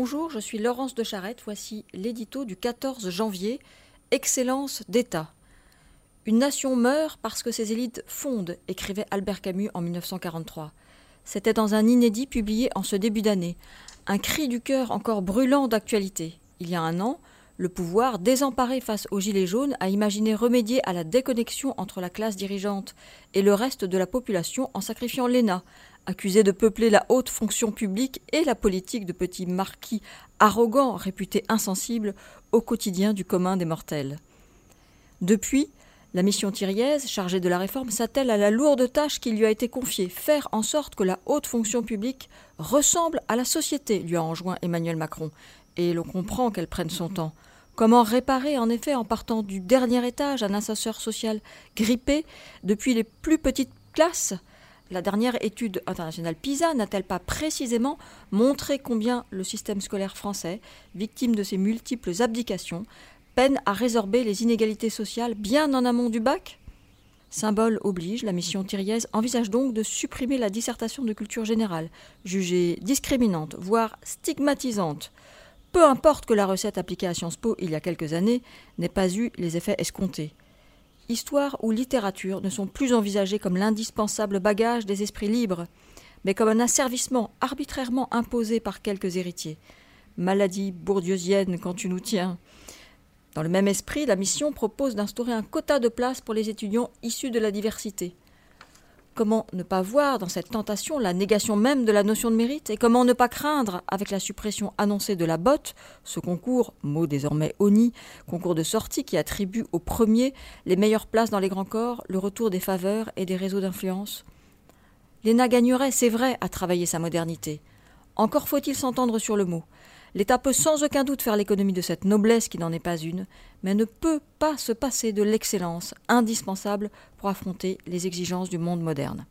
Bonjour, je suis Laurence de Charette. Voici l'édito du 14 janvier. Excellence d'État. Une nation meurt parce que ses élites fondent, écrivait Albert Camus en 1943. C'était dans un inédit publié en ce début d'année, un cri du cœur encore brûlant d'actualité. Il y a un an, le pouvoir, désemparé face aux Gilets jaunes, a imaginé remédier à la déconnexion entre la classe dirigeante et le reste de la population en sacrifiant l'ENA, accusé de peupler la haute fonction publique et la politique de petits marquis arrogants, réputés insensibles au quotidien du commun des mortels. Depuis, la mission Thiriez, chargée de la réforme, s'attelle à la lourde tâche qui lui a été confiée, faire en sorte que la haute fonction publique ressemble à la société, lui a enjoint Emmanuel Macron, et l'on comprend qu'elle prenne son temps. Comment réparer en effet en partant du dernier étage un ascenseur social grippé depuis les plus petites classes La dernière étude internationale PISA n'a-t-elle pas précisément montré combien le système scolaire français, victime de ses multiples abdications, peine à résorber les inégalités sociales bien en amont du bac? Symbole oblige, la mission Thiriez envisage donc de supprimer la dissertation de culture générale, jugée discriminante, voire stigmatisante peu importe que la recette appliquée à Sciences Po il y a quelques années n'ait pas eu les effets escomptés. Histoire ou littérature ne sont plus envisagées comme l'indispensable bagage des esprits libres, mais comme un asservissement arbitrairement imposé par quelques héritiers. Maladie bourdieusienne quand tu nous tiens. Dans le même esprit, la mission propose d'instaurer un quota de place pour les étudiants issus de la diversité. Comment ne pas voir dans cette tentation la négation même de la notion de mérite et comment ne pas craindre, avec la suppression annoncée de la botte, ce concours, mot désormais honni, concours de sortie qui attribue aux premiers les meilleures places dans les grands corps, le retour des faveurs et des réseaux d'influence? L'ENA gagnerait, c'est vrai, à travailler sa modernité. Encore faut-il s'entendre sur le mot. L'État peut sans aucun doute faire l'économie de cette noblesse qui n'en est pas une, mais ne peut pas se passer de l'excellence indispensable pour affronter les exigences du monde moderne.